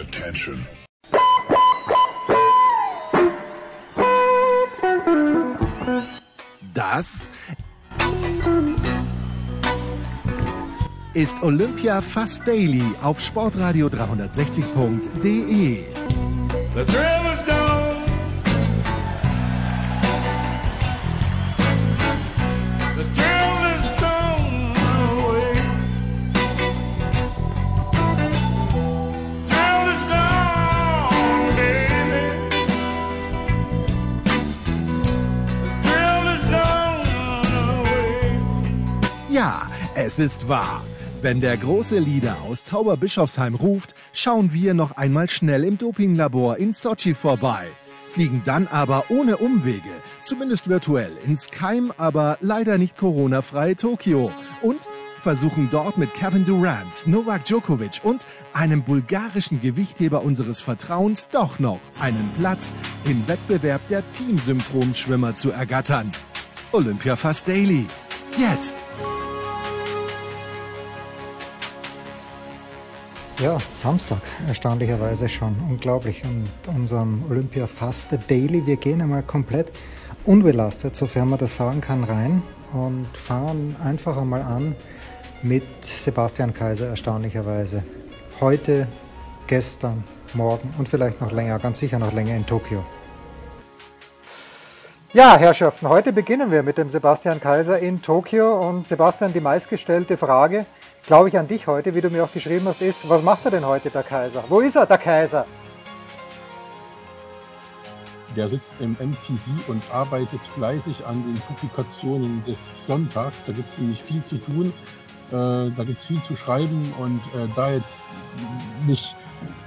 Attention. Das ist Olympia Fast Daily auf sportradio360.de. es ist wahr. Wenn der große Leader aus Tauberbischofsheim ruft, schauen wir noch einmal schnell im Dopinglabor in Sochi vorbei. Fliegen dann aber ohne Umwege, zumindest virtuell, ins Keim, aber leider nicht Corona-freie Tokio. Und versuchen dort mit Kevin Durant, Novak Djokovic und einem bulgarischen Gewichtheber unseres Vertrauens doch noch einen Platz im Wettbewerb der Teamsynchronschwimmer zu ergattern. Olympia Fast Daily. Jetzt. Ja, Samstag, erstaunlicherweise schon. Unglaublich. Und unserem Olympia Fast Daily, wir gehen einmal komplett unbelastet, sofern man das sagen kann, rein und fangen einfach einmal an mit Sebastian Kaiser, erstaunlicherweise. Heute, gestern, morgen und vielleicht noch länger, ganz sicher noch länger in Tokio. Ja, Herrschaften, heute beginnen wir mit dem Sebastian Kaiser in Tokio. Und Sebastian, die meistgestellte Frage, glaube ich, an dich heute, wie du mir auch geschrieben hast, ist, was macht er denn heute, der Kaiser? Wo ist er, der Kaiser? Der sitzt im MPC und arbeitet fleißig an den Publikationen des Sonntags. Da gibt es nämlich viel zu tun. Äh, da gibt es viel zu schreiben und äh, da jetzt nicht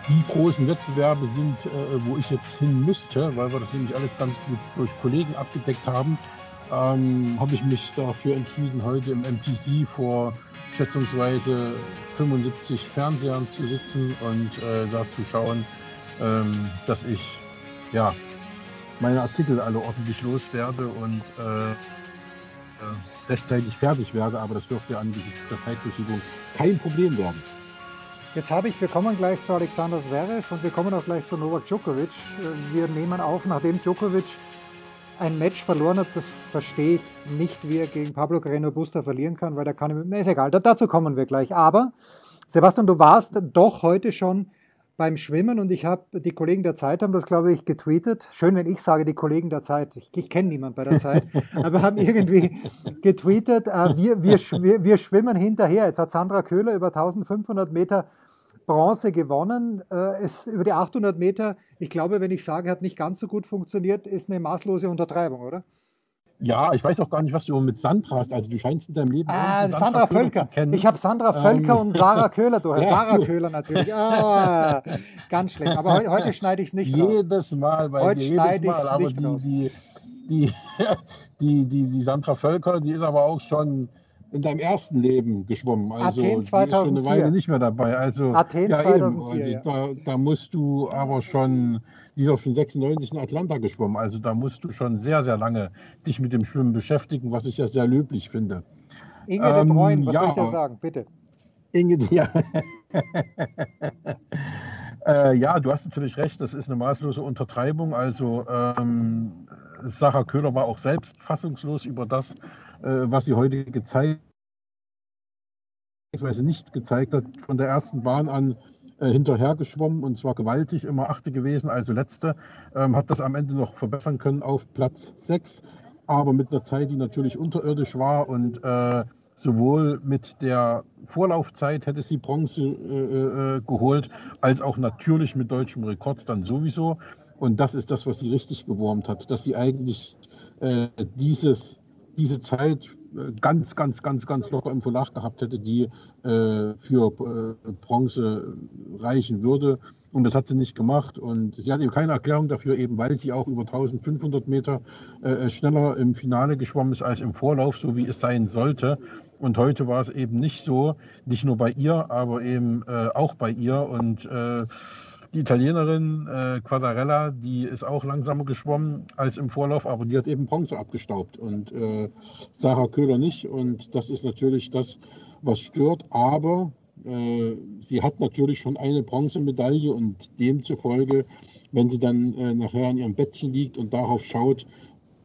die großen Wettbewerbe sind, äh, wo ich jetzt hin müsste, weil wir das nämlich alles ganz gut durch Kollegen abgedeckt haben, ähm, habe ich mich dafür entschieden, heute im MPC vor schätzungsweise 75 Fernsehern zu sitzen und äh, da zu schauen, ähm, dass ich ja meine Artikel alle ordentlich loswerde und äh, äh, rechtzeitig fertig werde, aber das dürfte angesichts der Zeitverschiebung kein Problem werden. Jetzt habe ich, wir kommen gleich zu Alexander Zverev und wir kommen auch gleich zu Novak Djokovic. Wir nehmen auf, nachdem Djokovic ein Match verloren hat, das verstehe ich nicht, wie er gegen Pablo Carreno Busta verlieren kann, weil da kann ich, ist egal, da, dazu kommen wir gleich. Aber Sebastian, du warst doch heute schon beim Schwimmen und ich habe, die Kollegen der Zeit haben das, glaube ich, getweetet. Schön, wenn ich sage, die Kollegen der Zeit. Ich, ich kenne niemanden bei der Zeit, aber haben irgendwie getweetet, äh, wir, wir, wir schwimmen hinterher. Jetzt hat Sandra Köhler über 1500 Meter Bronze gewonnen. Äh, es, über die 800 Meter, ich glaube, wenn ich sage, hat nicht ganz so gut funktioniert, ist eine maßlose Untertreibung, oder? Ja, ich weiß auch gar nicht, was du mit Sandra hast. Also du scheinst in deinem Leben Ah, Sandra Köhler Völker. zu kennen. Ich habe Sandra Völker Ähm, und Sarah Köhler durch. ja. Sarah Köhler natürlich. Ah, ganz schlecht. Aber heu, heute schneide ich es nicht raus. Jedes Mal bei Heute dir, jedes schneide Mal. Aber nicht die, raus. die, die, die, die, die Sandra Völker, die ist aber auch schon in deinem ersten Leben geschwommen. Also Athen die ist schon 2004. eine Weile nicht mehr dabei. Also, Athen ja, 2004, Eben. Also, da, da musst du aber schon, die ist auch schon 96 in Atlanta geschwommen. Also da musst du schon sehr, sehr lange dich mit dem Schwimmen beschäftigen, was ich ja sehr löblich finde. Inge de Ähm, Bruyne, was ja. soll ich dir sagen? Bitte. Inge, ja. äh, ja, du hast natürlich recht, das ist eine maßlose Untertreibung. Also ähm, Sarah Köhler war auch selbst fassungslos über das, was sie heute gezeigt beziehungsweise nicht gezeigt hat, von der ersten Bahn an äh, hinterher geschwommen und zwar gewaltig, immer achte gewesen, also letzte, ähm, hat das am Ende noch verbessern können auf Platz 6, aber mit einer Zeit, die natürlich unterirdisch war und äh, sowohl mit der Vorlaufzeit hätte sie Bronze äh, äh, geholt, als auch natürlich mit deutschem Rekord dann sowieso. Und das ist das, was sie richtig gewurmt hat, dass sie eigentlich äh, dieses, diese Zeit äh, ganz, ganz, ganz, ganz locker im Verlag gehabt hätte, die äh, für äh, Bronze reichen würde. Und das hat sie nicht gemacht. Und sie hat eben keine Erklärung dafür, eben weil sie auch über 1500 Meter äh, schneller im Finale geschwommen ist als im Vorlauf, so wie es sein sollte. Und heute war es eben nicht so, nicht nur bei ihr, aber eben äh, auch bei ihr. Und äh, die Italienerin äh, Quadarella, die ist auch langsamer geschwommen als im Vorlauf, aber die hat eben Bronze abgestaubt und äh, Sarah Köhler nicht. Und das ist natürlich das, was stört. Aber äh, sie hat natürlich schon eine Bronzemedaille und demzufolge, wenn sie dann äh, nachher in ihrem Bettchen liegt und darauf schaut,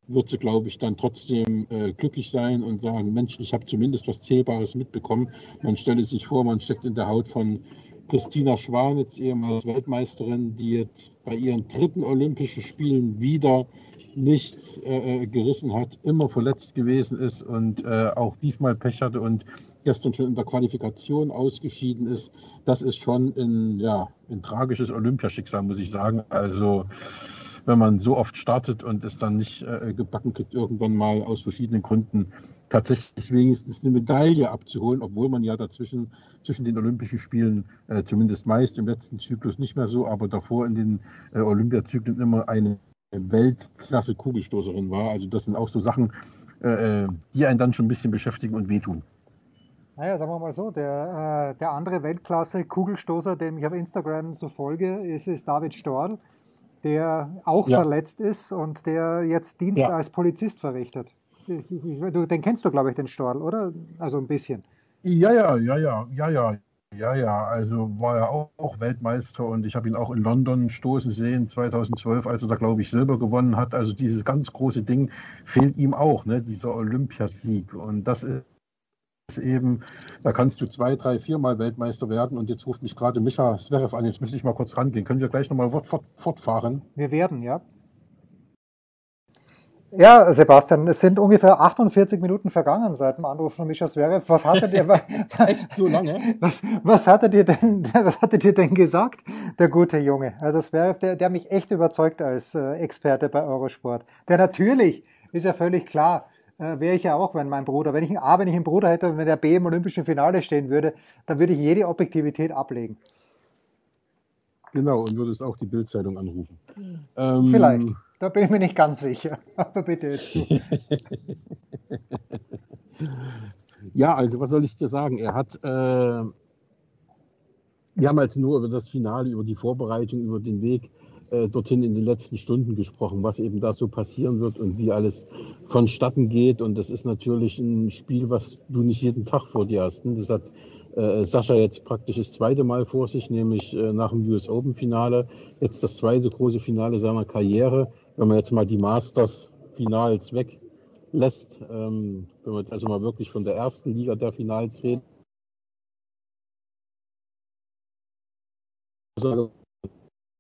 wird sie, glaube ich, dann trotzdem äh, glücklich sein und sagen, Mensch, ich habe zumindest was Zählbares mitbekommen. Man stelle sich vor, man steckt in der Haut von Christina Schwanitz, ehemals Weltmeisterin, die jetzt bei ihren dritten Olympischen Spielen wieder nichts äh, äh, gerissen hat, immer verletzt gewesen ist und äh, auch diesmal Pech hatte und gestern schon in der Qualifikation ausgeschieden ist. Das ist schon ein, ja, ein tragisches Olympiaschicksal, muss ich sagen. Also wenn man so oft startet und es dann nicht äh, gebacken kriegt, irgendwann mal aus verschiedenen Gründen tatsächlich wenigstens eine Medaille abzuholen, obwohl man ja dazwischen zwischen den Olympischen Spielen äh, zumindest meist im letzten Zyklus nicht mehr so, aber davor in den äh, Olympiazyklen immer eine Weltklasse Kugelstoßerin war. Also das sind auch so Sachen, äh, äh, die einen dann schon ein bisschen beschäftigen und wehtun. Naja, sagen wir mal so, der, äh, der andere Weltklasse-Kugelstoßer, dem ich auf Instagram so folge, ist, ist David Storl, der auch Ja. verletzt ist und der jetzt Dienst Ja. als Polizist verrichtet. Du, den kennst du, glaube ich, den Storl, oder? Also ein bisschen. Ja, ja, ja, ja, ja, ja. Ja, ja, also war er auch, Weltmeister und ich habe ihn auch in London stoßen sehen 2012, als er da, glaube ich, Silber gewonnen hat. Also dieses ganz große Ding fehlt ihm auch, ne, dieser Olympiasieg. Und das ist eben, da kannst du zwei, drei, viermal Weltmeister werden. Und jetzt ruft mich gerade Mischa Zverev an, jetzt müsste ich mal kurz rangehen. Können wir gleich nochmal fort, fort, fortfahren? Wir werden, ja. Ja, Sebastian, es sind ungefähr 48 Minuten vergangen seit dem Anruf von Mischa Zverev. Was hat er dir, Echt so lange? was, was hat er dir denn, was hat er dir denn gesagt, der gute Junge? Also Zverev, der, der mich echt überzeugt als äh, Experte bei Eurosport. Der natürlich, ist ja völlig klar, äh, wäre ich ja auch, wenn mein Bruder, wenn ich ein A, wenn ich einen Bruder hätte wenn der B im Olympischen Finale stehen würde, dann würde ich jede Objektivität ablegen. Genau, und würdest auch die Bildzeitung anrufen. Ähm, Vielleicht. Da bin ich mir nicht ganz sicher. Aber bitte jetzt du. Ja, also was soll ich dir sagen? Er hat, äh, wir haben also nur über das Finale, über die Vorbereitung, über den Weg äh, dorthin in den letzten Stunden gesprochen, was eben da so passieren wird und wie alles vonstatten geht. Und das ist natürlich ein Spiel, was du nicht jeden Tag vor dir hast. ne? Das hat äh, Sascha jetzt praktisch das zweite Mal vor sich, nämlich äh, nach dem US Open Finale. Jetzt das zweite große Finale seiner Karriere. Wenn man jetzt mal die Masters Finals weglässt, ähm, wenn wir jetzt also mal wirklich von der ersten Liga der Finals reden.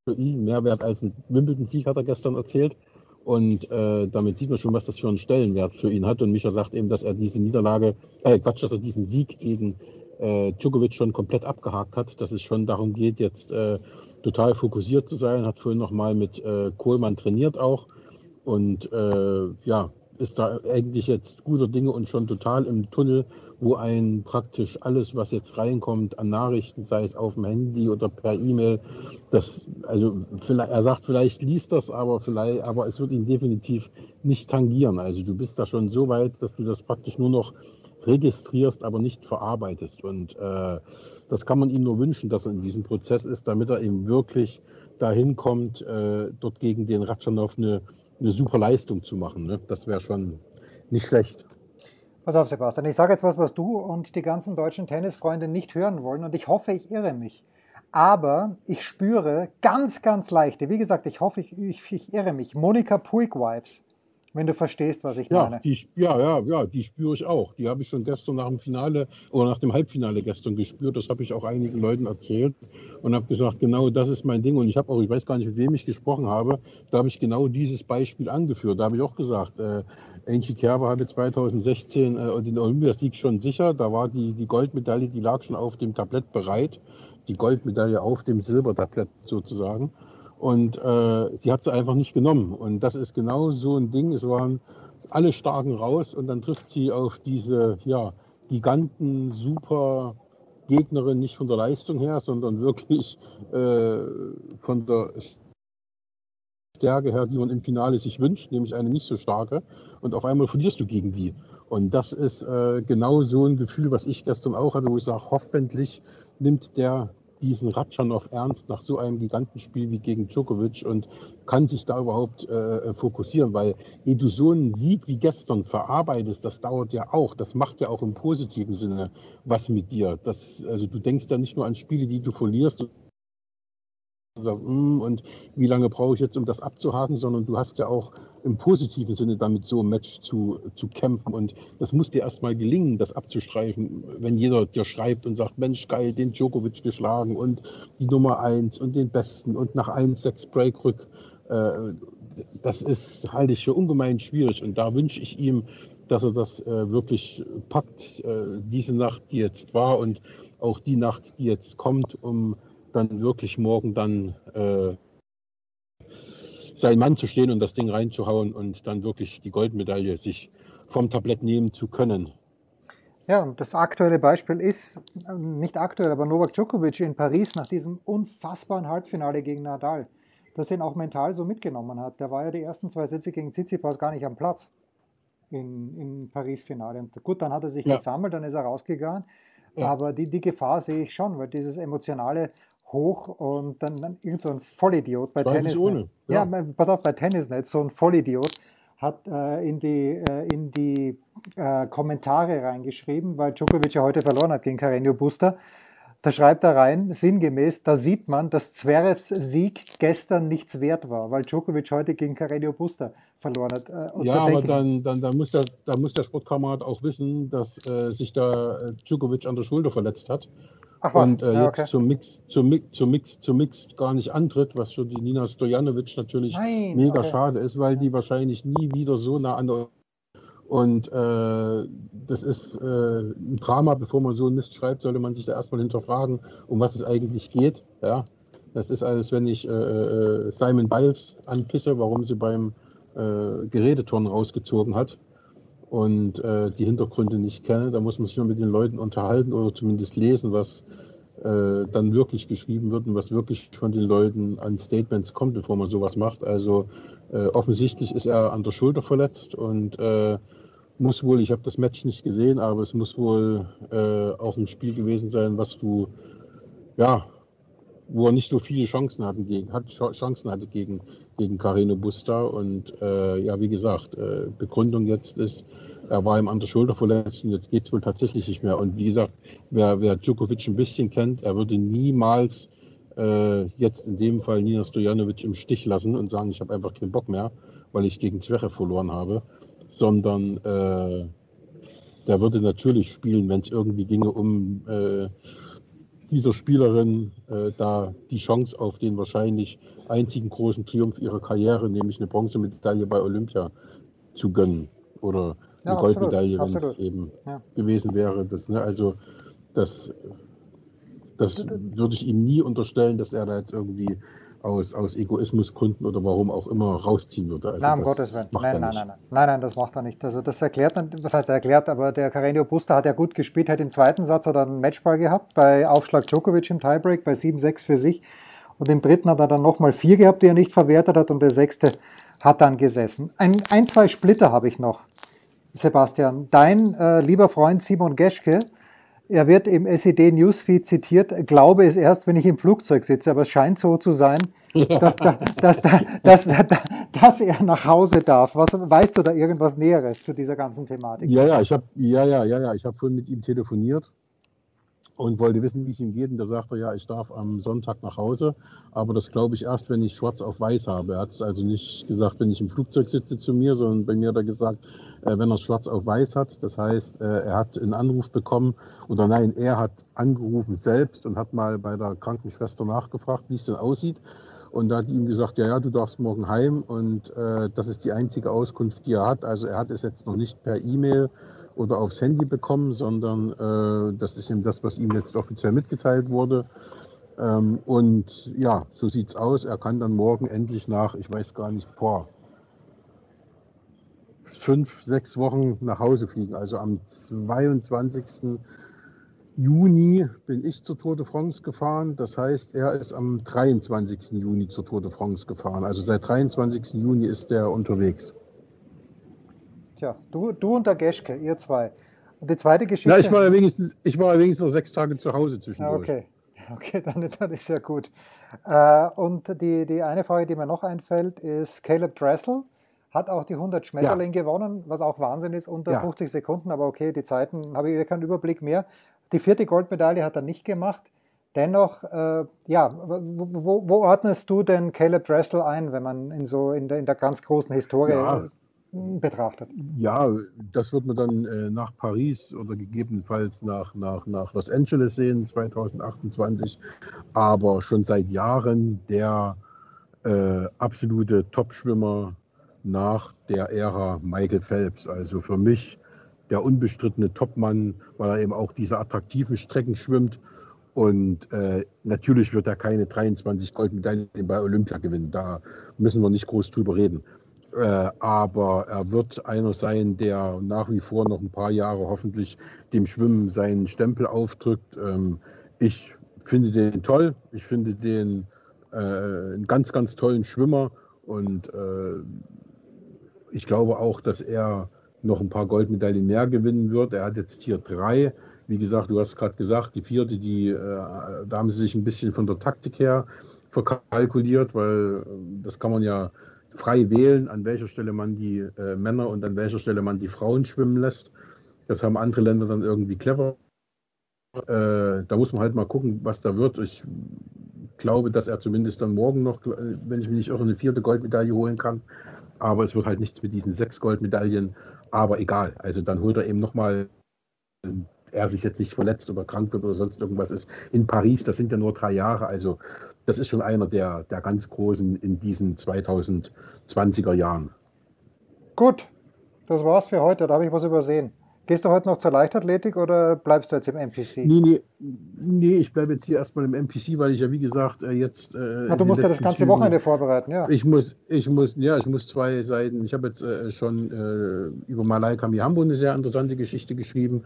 Für ihn mehr wert als ein Wimbledon-Sieg, hat er gestern erzählt. Und äh, damit sieht man schon, was das für einen Stellenwert für ihn hat. Und Micha sagt eben, dass er diese Niederlage, äh, Quatsch, dass er diesen Sieg gegen äh, Djokovic schon komplett abgehakt hat, dass es schon darum geht, jetzt äh, total fokussiert zu sein. Hat vorhin nochmal mit äh, Kohlmann trainiert auch. Und äh, ja, ist da eigentlich jetzt guter Dinge und schon total im Tunnel, wo ein praktisch alles, was jetzt reinkommt an Nachrichten, sei es auf dem Handy oder per E-Mail, das, also vielleicht, er sagt, vielleicht liest das, aber vielleicht, aber es wird ihn definitiv nicht tangieren. Also du bist da schon so weit, dass du das praktisch nur noch registrierst, aber nicht verarbeitest. Und äh, das kann man ihm nur wünschen, dass er in diesem Prozess ist, damit er eben wirklich dahin kommt, äh, dort gegen den Ratschanow eine, eine super Leistung zu machen. Ne? Das wäre schon nicht schlecht. Pass auf, Sebastian, ich sage jetzt was, was du und die ganzen deutschen Tennisfreunde nicht hören wollen und ich hoffe, ich irre mich. Aber ich spüre ganz, ganz leichte, wie gesagt, ich hoffe, ich, ich, ich irre mich, Monika Puig-Vibes, wenn du verstehst, was ich Ja, meine. die, ja, ja, ja, die spüre ich auch. Die habe ich schon gestern nach dem Finale oder nach dem Halbfinale gestern gespürt. Das habe ich auch einigen Leuten erzählt und habe gesagt, genau das ist mein Ding. Und ich habe auch, ich weiß gar nicht, mit wem ich gesprochen habe, da habe ich genau dieses Beispiel angeführt. Da habe ich auch gesagt, äh, Angie Kerber hatte 2016 äh, den Olympiasieg schon sicher. Da war die, die Goldmedaille, die lag schon auf dem Tablett bereit. Die Goldmedaille auf dem Silbertablett sozusagen. Und äh, sie hat sie einfach nicht genommen. Und das ist genau so ein Ding. Es waren alle Starken raus und dann trifft sie auf diese ja, Giganten, super Gegnerin, nicht von der Leistung her, sondern wirklich äh, von der Stärke her, die man im Finale sich wünscht, nämlich eine nicht so starke. Und auf einmal verlierst du gegen die. Und das ist äh, genau so ein Gefühl, was ich gestern auch hatte, wo ich sage, hoffentlich nimmt der diesen Ratschanow ernst nach so einem Gigantenspiel wie gegen Djokovic und kann sich da überhaupt äh, fokussieren, weil ehe du so einen Sieg wie gestern verarbeitest, das dauert ja auch, das macht ja auch im positiven Sinne was mit dir. Das, also du denkst ja nicht nur an Spiele, die du verlierst, "Hm, und wie lange brauche ich jetzt, um das abzuhaken, sondern du hast ja auch im positiven Sinne damit so ein Match zu, zu kämpfen. Und das muss dir erstmal gelingen, das abzustreifen, wenn jeder dir schreibt und sagt, Mensch, geil, den Djokovic geschlagen und die Nummer eins und den Besten und nach 1-6 Break rück. Äh, das ist, halte ich für ungemein schwierig. Und da wünsche ich ihm, dass er das äh, wirklich packt, äh, diese Nacht, die jetzt war und auch die Nacht, die jetzt kommt, um dann wirklich morgen dann äh, sein Mann zu stehen und das Ding reinzuhauen und dann wirklich die Goldmedaille sich vom Tablett nehmen zu können. Ja, und das aktuelle Beispiel ist, äh, nicht aktuell, aber Novak Djokovic in Paris nach diesem unfassbaren Halbfinale gegen Nadal, das ihn auch mental so mitgenommen hat. Der war ja die ersten zwei Sätze gegen Tsitsipas gar nicht am Platz in, im Paris-Finale. Und gut, dann hat er sich Ja. gesammelt, dann ist er rausgegangen. Ja. Aber die, die Gefahr sehe ich schon, weil dieses emotionale Hoch und dann, dann irgend so ein Vollidiot bei Tennisnet. Ja, ja. pass auf, bei Tennisnet, so ein Vollidiot hat äh, in die, äh, in die äh, Kommentare reingeschrieben, weil Djokovic ja heute verloren hat gegen Carreño Busta. Da schreibt er rein, sinngemäß, da sieht man, dass Zverevs Sieg gestern nichts wert war, weil Djokovic heute gegen Carreño Busta verloren hat. Äh, und Ja, da aber dann, dann, dann muss der, da muss der Sportkamerad auch wissen, dass äh, sich da äh, Djokovic an der Schulter verletzt hat Ach und äh, ja, jetzt okay. zum Mix, zum Mix, zum Mix, zum Mix gar nicht antritt, was für die Nina Stojanovic natürlich Nein, mega okay. schade ist, weil die wahrscheinlich nie wieder so nah an der und äh, das ist äh, ein Drama, bevor man so einen Mist schreibt, sollte man sich da erstmal hinterfragen, um was es eigentlich geht. Ja, das ist alles, wenn ich äh, äh, Simon Biles anpisse, warum sie beim äh, Geräteturnen rausgezogen hat und äh, die Hintergründe nicht kenne. Da muss man sich nur mit den Leuten unterhalten oder zumindest lesen, was äh, dann wirklich geschrieben wird und was wirklich von den Leuten an Statements kommt, bevor man sowas macht. Also äh, offensichtlich ist er an der Schulter verletzt und äh, muss wohl, ich habe das Match nicht gesehen, aber es muss wohl äh, auch ein Spiel gewesen sein, was du, ja, wo er nicht so viele Chancen hatten gegen, hat, Ch- Chancen hatte gegen, gegen Carino Busta. Und äh, ja, wie gesagt, äh, Begründung jetzt ist, er war ihm an der Schulter verletzt und jetzt geht es wohl tatsächlich nicht mehr. Und wie gesagt, wer, wer Djokovic ein bisschen kennt, er würde niemals äh, jetzt in dem Fall Nina Stojanovic im Stich lassen und sagen, ich habe einfach keinen Bock mehr, weil ich gegen Zverev verloren habe, sondern äh, der würde natürlich spielen, wenn es irgendwie ginge, um äh, dieser Spielerin äh, da die Chance auf den wahrscheinlich einzigen großen Triumph ihrer Karriere, nämlich eine Bronzemedaille bei Olympia, zu gönnen. Oder Ja, eine absolut, Goldmedaille, wenn es eben Ja. gewesen wäre. Das, ne, also das, das würde ich ihm nie unterstellen, dass er da jetzt irgendwie aus, aus Egoismusgründen oder warum auch immer rausziehen würde. Also Nein, um Gottes Willen. Nein, nein, nein, nein, nein, nein, das macht er nicht. Also das erklärt, dann- was heißt er erklärt, aber der Carreño Busta hat ja gut gespielt, hat im zweiten Satz hat er einen Matchball gehabt, bei Aufschlag Djokovic im Tiebreak, bei 7-6 für sich. Und im dritten hat er dann nochmal vier gehabt, die er nicht verwertet hat und der sechste hat dann gesessen. Ein, ein zwei Splitter habe ich noch, Sebastian. Dein äh, lieber Freund Simon Geschke, er wird im SED Newsfeed zitiert, glaube es erst, wenn ich im Flugzeug sitze, aber es scheint so zu sein, dass, da, dass, da, dass, da, dass er nach Hause darf. Was, weißt du da irgendwas Näheres zu dieser ganzen Thematik? Ja, ja, ich habe ja, ja, ja, ja, ich habe vorhin mit ihm telefoniert und wollte wissen, wie es ihm geht. Und da sagte er, ja, ich darf am Sonntag nach Hause, aber das glaube ich erst, wenn ich schwarz auf weiß habe. Er hat es also nicht gesagt, wenn ich im Flugzeug sitze zu mir, sondern bei mir hat er gesagt, äh, wenn er schwarz auf weiß hat. Das heißt, äh, er hat einen Anruf bekommen oder nein, er hat angerufen selbst und hat mal bei der Krankenschwester nachgefragt, wie es denn aussieht. Und da hat ihm gesagt, ja, ja, du darfst morgen heim und äh, das ist die einzige Auskunft, die er hat. Also er hat es jetzt noch nicht per E-Mail oder aufs Handy bekommen, sondern äh, das ist eben das, was ihm jetzt offiziell mitgeteilt wurde. Ähm, und ja, so sieht's aus. Er kann dann morgen endlich nach, ich weiß gar nicht, boah, fünf, sechs Wochen nach Hause fliegen. Also am 22. Juni bin ich zur Tour de France gefahren. Das heißt, er ist am 23. Juni zur Tour de France gefahren. Also seit 23. Juni ist er unterwegs. Tja, du, du und der Geschke, ihr zwei. Und die zweite Geschichte. Ja, ich war ja wenigstens, ich war ja wenigstens noch sechs Tage zu Hause Ja, zwischendurch. okay. Okay, dann, dann ist ja gut. Äh, und die, die eine Frage, die mir noch einfällt, ist Caleb Dressel hat auch die 100 Schmetterling gewonnen, was auch Wahnsinn ist, unter Ja. 50 Sekunden, aber okay, die Zeiten habe ich keinen Überblick mehr. Die vierte Goldmedaille hat er nicht gemacht. Dennoch, äh, ja, wo, wo, wo ordnest du denn Caleb Dressel ein, wenn man in so in der, in der ganz großen Historie Ja. Betrachtet? Ja, das wird man dann äh, nach Paris oder gegebenenfalls nach, nach, nach Los Angeles sehen, 2028. Aber schon seit Jahren der äh, absolute Topschwimmer nach der Ära Michael Phelps. Also für mich der unbestrittene Topmann, weil er eben auch diese attraktiven Strecken schwimmt. Und äh, natürlich wird er keine 23 Goldmedaillen bei Olympia gewinnen. Da müssen wir nicht groß drüber reden. Äh, aber er wird einer sein, der nach wie vor noch ein paar Jahre hoffentlich dem Schwimmen seinen Stempel aufdrückt. Ähm, ich finde den toll. Ich finde den äh, einen ganz, ganz tollen Schwimmer. Und äh, ich glaube auch, dass er noch ein paar Goldmedaillen mehr gewinnen wird. Er hat jetzt hier drei. Wie gesagt, du hast gerade gesagt, die vierte, die, äh, da haben sie sich ein bisschen von der Taktik her verkalkuliert, weil äh, das kann man ja frei wählen, an welcher Stelle man die äh, Männer und an welcher Stelle man die Frauen schwimmen lässt. Das haben andere Länder dann irgendwie clever. Äh, da muss man halt mal gucken, was da wird. Ich glaube, dass er zumindest dann morgen noch, wenn ich mich nicht irre, eine vierte Goldmedaille holen kann. Aber es wird halt nichts mit diesen sechs Goldmedaillen. Aber egal. Also dann holt er eben nochmal, er sich jetzt nicht verletzt oder krank wird oder sonst irgendwas ist, in Paris. Das sind ja nur drei Jahre. Also das ist schon einer der, der ganz Großen in diesen 2020er Jahren. Gut, das war's für heute. Da habe ich was übersehen. Gehst du heute noch zur Leichtathletik oder bleibst du jetzt im NPC? Nee, nee, nee ich bleibe jetzt hier erstmal im NPC, weil ich ja wie gesagt äh, jetzt. Äh, Na, in du musst ja das ganze Zügen- Wochenende vorbereiten, ja. Ich muss, ich muss, ja, ich muss zwei Seiten. Ich habe jetzt äh, schon äh, über Malaika Mihambo eine sehr interessante Geschichte geschrieben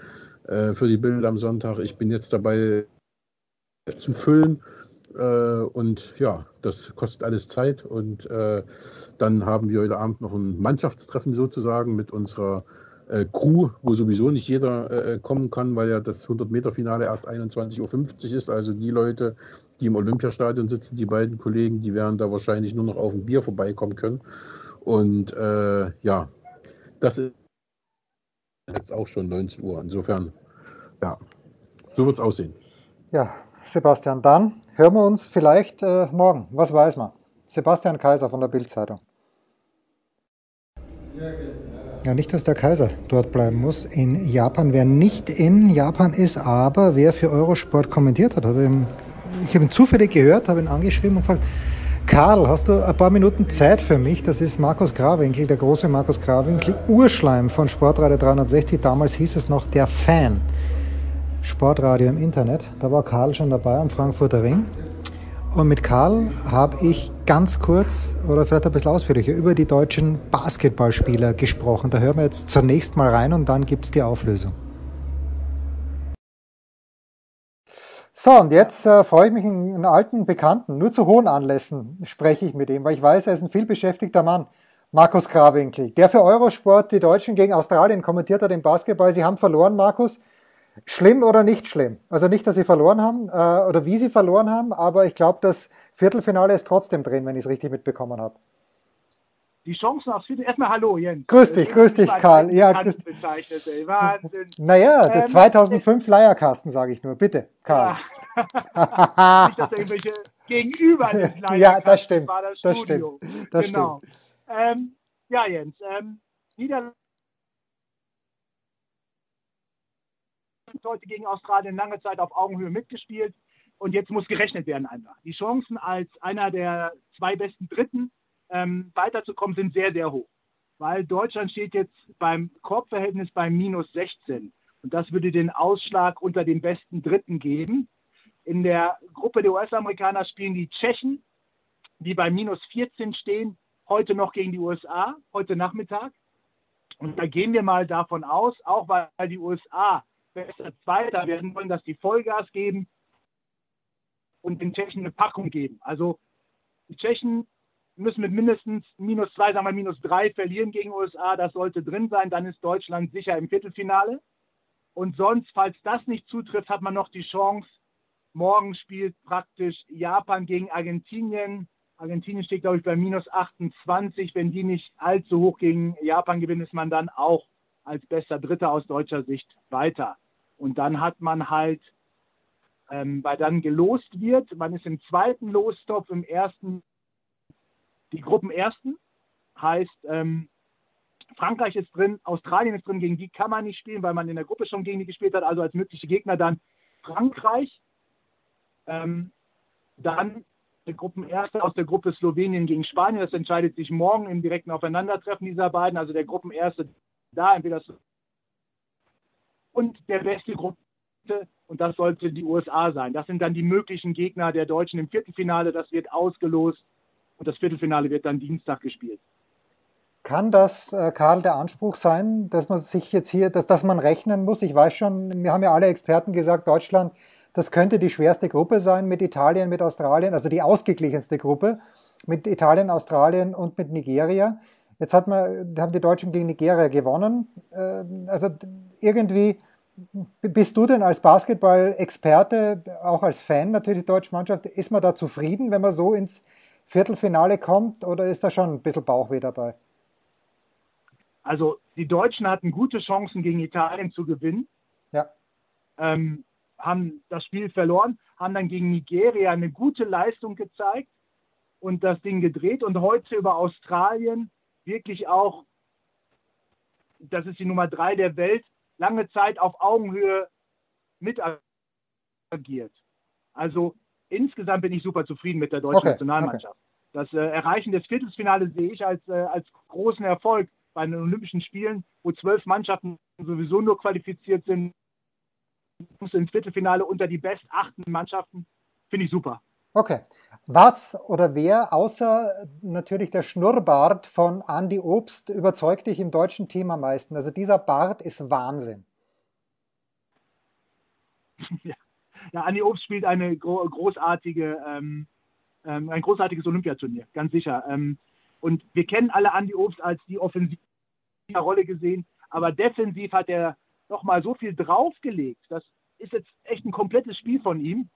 äh, für die Bilder am Sonntag. Ich bin jetzt dabei zu füllen äh, und ja, das kostet alles Zeit. Und äh, dann haben wir heute Abend noch ein Mannschaftstreffen sozusagen mit unserer äh, Crew, wo sowieso nicht jeder äh, kommen kann, weil ja das 100-Meter-Finale erst 21.50 Uhr ist. Also die Leute, die im Olympiastadion sitzen, die beiden Kollegen, die werden da wahrscheinlich nur noch auf ein Bier vorbeikommen können. Und äh, ja, das ist jetzt auch schon 19 Uhr. Insofern, ja, so wird es aussehen. Ja, Sebastian, dann hören wir uns vielleicht äh, morgen. Was weiß man? Sebastian Kaiser von der Bildzeitung. Ja, nicht, dass der Kaiser dort bleiben muss in Japan. Wer nicht in Japan ist, aber wer für Eurosport kommentiert hat, habe ihm, ich habe ihn zufällig gehört, habe ihn angeschrieben und gefragt, Karl, hast du ein paar Minuten Zeit für mich? Das ist Markus Grawinkel, der große Markus Grawinkel, Urschleim von Sportradio 360. Damals hieß es noch der Fan. Sportradio im Internet. Da war Karl schon dabei am Frankfurter Ring. Und mit Karl habe ich ganz kurz oder vielleicht ein bisschen ausführlicher über die deutschen Basketballspieler gesprochen. Da hören wir jetzt zunächst mal rein und dann gibt es die Auflösung. So, und jetzt äh, freue ich mich, einen, alten Bekannten, nur zu hohen Anlässen spreche ich mit ihm, weil ich weiß, er ist ein vielbeschäftigter Mann. Markus Grawinkel, der für Eurosport die Deutschen gegen Australien kommentiert hat im Basketball. Sie haben verloren, Markus. Schlimm oder nicht schlimm? Also nicht, dass sie verloren haben äh, oder wie sie verloren haben, aber ich glaube, das Viertelfinale ist trotzdem drin, wenn ich es richtig mitbekommen habe. Die Chancen aufs Viertel. Erstmal Hallo, Jens. Grüß dich, grüß dich, Karl. Ja, grüß grüß- bezeichnet, ey. Wahnsinn. Naja, der Ähm, 2005 Leierkasten, sage ich nur. Bitte, Karl. Ja. Nicht, dass irgendwelche gegenüber des Ja, das stimmt, war das das Studio. Das genau. Ähm, ja, Jens. Ähm, Niederlande heute gegen Australien lange Zeit auf Augenhöhe mitgespielt und jetzt muss gerechnet werden einfach. Die Chancen als einer der zwei besten Dritten ähm, weiterzukommen sind sehr, sehr hoch. Weil Deutschland steht jetzt beim Korbverhältnis bei minus 16 und das würde den Ausschlag unter den besten Dritten geben. In der Gruppe der US-Amerikaner spielen die Tschechen, die bei minus 14 stehen, heute noch gegen die USA, heute Nachmittag. Und da gehen wir mal davon aus, auch weil die USA besser Zweiter werden wollen, dass die Vollgas geben und den Tschechen eine Packung geben. Also die Tschechen müssen mit mindestens minus zwei, sagen wir minus drei verlieren gegen USA. Das sollte drin sein. Dann ist Deutschland sicher im Viertelfinale. Und sonst, falls das nicht zutrifft, hat man noch die Chance, morgen spielt praktisch Japan gegen Argentinien. Argentinien steht, glaube ich, bei minus 28. Wenn die nicht allzu hoch gegen Japan gewinnen, ist man dann auch als bester Dritter aus deutscher Sicht weiter. Und dann hat man halt, ähm, weil dann gelost wird, man ist im zweiten Lostopf, im ersten, die Gruppenersten, heißt, ähm, Frankreich ist drin, Australien ist drin, gegen die kann man nicht spielen, weil man in der Gruppe schon gegen die gespielt hat, also als mögliche Gegner dann Frankreich, ähm, dann der Gruppenerste aus der Gruppe Slowenien gegen Spanien. Das entscheidet sich morgen im direkten Aufeinandertreffen dieser beiden. Also der Gruppenerste da, entweder und der beste Gruppe und das sollte die USA sein. Das sind dann die möglichen Gegner der Deutschen im Viertelfinale. Das wird ausgelost und das Viertelfinale wird dann Dienstag gespielt. Kann das, äh, Karl, der Anspruch sein, dass man sich jetzt hier, dass, dass man rechnen muss? Ich weiß schon, wir haben ja alle Experten gesagt, Deutschland, das könnte die schwerste Gruppe sein mit Italien, mit Australien, also die ausgeglichenste Gruppe mit Italien, Australien und mit Nigeria. Jetzt hat man, haben die Deutschen gegen Nigeria gewonnen. Äh, also irgendwie, bist du denn als Basketball-Experte, auch als Fan natürlich der deutschen Mannschaft, ist man da zufrieden, wenn man so ins Viertelfinale kommt oder ist da schon ein bisschen Bauchweh dabei? Also die Deutschen hatten gute Chancen gegen Italien zu gewinnen. Ja. Ähm, haben das Spiel verloren, haben dann gegen Nigeria eine gute Leistung gezeigt und das Ding gedreht und heute über Australien wirklich auch, das ist die Nummer drei der Welt, lange Zeit auf Augenhöhe mit agiert. Also insgesamt bin ich super zufrieden mit der deutschen Okay, Nationalmannschaft. Das äh, Erreichen des Viertelfinales sehe ich als, äh, als großen Erfolg bei den Olympischen Spielen, wo zwölf Mannschaften sowieso nur qualifiziert sind, ins Viertelfinale unter die best achten Mannschaften. Finde ich super. Okay. Was oder wer außer natürlich der Schnurrbart von Andy Obst überzeugt dich im deutschen Team am meisten? Also dieser Bart ist Wahnsinn. ja. ja, Andi Obst spielt eine gro großartige, ähm, ähm, ein großartiges Olympiaturnier, ganz sicher. Ähm, und wir kennen alle Andi Obst als die offensive Rolle gesehen, aber defensiv hat er noch mal so viel draufgelegt. Das ist jetzt echt ein komplettes Spiel von ihm.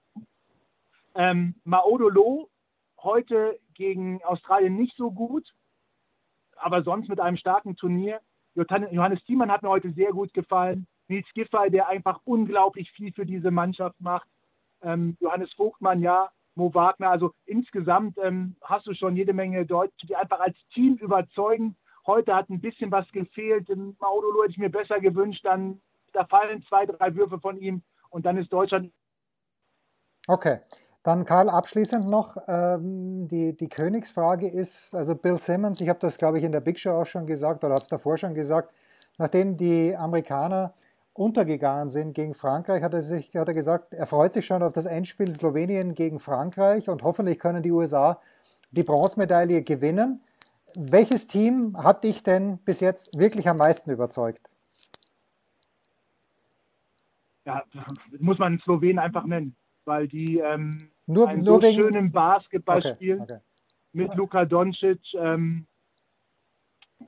Ähm, Maodolo heute gegen Australien nicht so gut, aber sonst mit einem starken Turnier. Johannes Thiemann hat mir heute sehr gut gefallen. Nils Giffey, der einfach unglaublich viel für diese Mannschaft macht. Ähm, Johannes Vogtmann, ja, Mo Wagner. Also insgesamt ähm, hast du schon jede Menge Deutsche, die einfach als Team überzeugen. Heute hat ein bisschen was gefehlt. In Maudolo hätte ich mir besser gewünscht. Dann da fallen zwei, drei Würfe von ihm und dann ist Deutschland. Okay. Dann Karl, abschließend noch, ähm, die, die Königsfrage ist, also Bill Simmons, ich habe das, glaube ich, in der Big Show auch schon gesagt oder habe es davor schon gesagt, nachdem die Amerikaner untergegangen sind gegen Frankreich, hat er, sich, hat er gesagt, er freut sich schon auf das Endspiel Slowenien gegen Frankreich und hoffentlich können die USA die Bronzemedaille gewinnen. Welches Team hat dich denn bis jetzt wirklich am meisten überzeugt? Ja, muss man Slowenen einfach nennen, weil die ähm, Nur, einen nur so wegen. schönen Basketball Okay, okay. mit Luka Doncic. Ähm,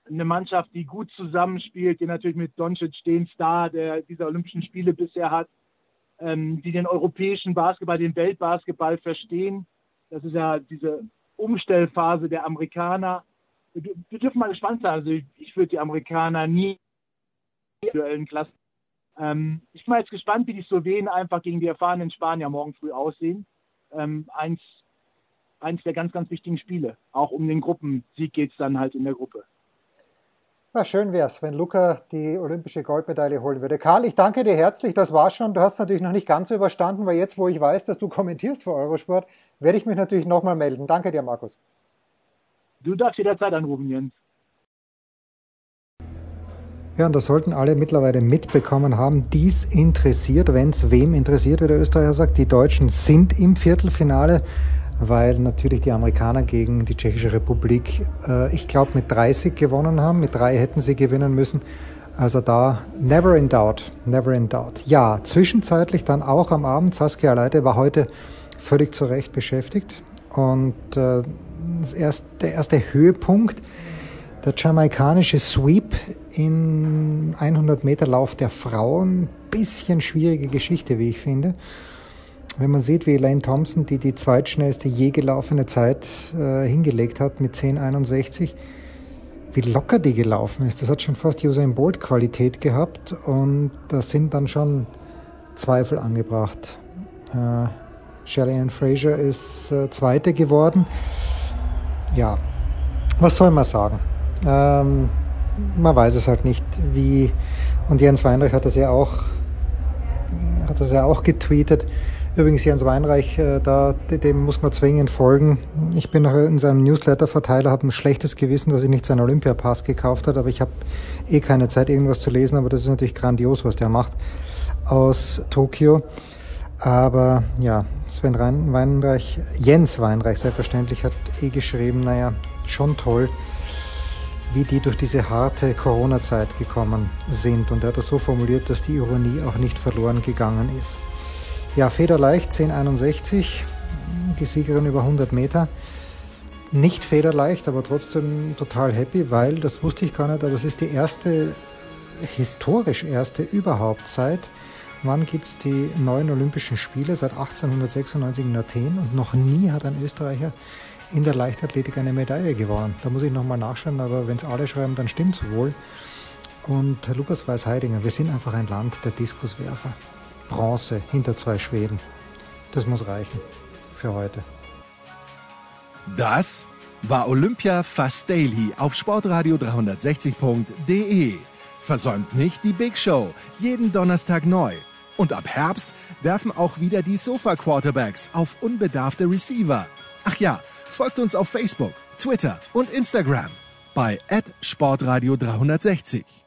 eine Mannschaft, die gut zusammenspielt, die natürlich mit Doncic den Star der dieser Olympischen Spiele bisher hat, ähm, die den europäischen Basketball, den Weltbasketball verstehen. Das ist ja diese Umstellphase der Amerikaner. Wir, wir dürfen mal gespannt sein. Also ich, ich würde die Amerikaner nie in duellen Klassen. Ähm, ich bin mal jetzt gespannt, wie die Slowenen einfach gegen die erfahrenen Spanier morgen früh aussehen. Ähm, eins, eins der ganz, ganz wichtigen Spiele. Auch um den Gruppensieg geht es dann halt in der Gruppe. Ja, schön wäre es, wenn Luca die olympische Goldmedaille holen würde. Karl, ich danke dir herzlich. Das war schon. Du hast natürlich noch nicht ganz überstanden, weil jetzt, wo ich weiß, dass du kommentierst für Eurosport, werde ich mich natürlich nochmal melden. Danke dir, Markus. Du darfst jederzeit anrufen, Jens. Ja, und das sollten alle mittlerweile mitbekommen haben. Dies interessiert, wenn es wem interessiert, wie der Österreicher sagt. Die Deutschen sind im Viertelfinale, weil natürlich die Amerikaner gegen die Tschechische Republik, äh, ich glaube, mit 30 gewonnen haben. Mit drei hätten sie gewinnen müssen. Also da, never in doubt, never in doubt. Ja, zwischenzeitlich dann auch am Abend, Saskia Leite war heute völlig zu Recht beschäftigt. Und äh, erst, der erste Höhepunkt, der jamaikanische Sweep in 100 Meter Lauf der Frauen. Bisschen schwierige Geschichte, wie ich finde. wenn man sieht, wie Lane Thompson, die die zweitschnellste je gelaufene Zeit äh, hingelegt hat mit 10,61, wie locker die gelaufen ist. Das hat schon fast Usain Bolt Qualität gehabt und da sind dann schon Zweifel angebracht. Äh, Shelley Ann Fraser ist äh, Zweite geworden. Ja, was soll man sagen? Ähm, man weiß es halt nicht, wie. Und Jens Weinreich hat das ja auch, hat das ja auch getweetet. Übrigens, Jens Weinreich, äh, da, dem muss man zwingend folgen. Ich bin noch in seinem Newsletter-Verteiler, habe ein schlechtes Gewissen, dass ich nicht seinen Olympiapass gekauft habe, aber ich habe eh keine Zeit, irgendwas zu lesen, aber das ist natürlich grandios, was der macht aus Tokio. Aber ja, Sven Weinreich, Jens Weinreich selbstverständlich, hat eh geschrieben, naja, schon toll, wie die durch diese harte Corona-Zeit gekommen sind. Und er hat das so formuliert, dass die Ironie auch nicht verloren gegangen ist. Ja, federleicht 1061, die Siegerin über 100 Meter. Nicht federleicht, aber trotzdem total happy, weil, das wusste ich gar nicht, aber es ist die erste, historisch erste überhaupt seit, wann gibt es die neuen Olympischen Spiele? Seit 1896 in Athen und noch nie hat ein Österreicher in der Leichtathletik eine Medaille gewonnen. Da muss ich nochmal nachschauen, aber wenn es alle schreiben, dann stimmt es wohl. Und Lukas Weiß-Heidinger, wir sind einfach ein Land der Diskuswerfer. Bronze hinter zwei Schweden. Das muss reichen für heute. Das war Olympia Fast Daily auf Sportradio 360.de. Versäumt nicht die Big Show, jeden Donnerstag neu. Und ab Herbst werfen auch wieder die Sofa Quarterbacks auf unbedarfte Receiver. Ach ja, folgt uns auf Facebook, Twitter und Instagram bei Sportradio 360.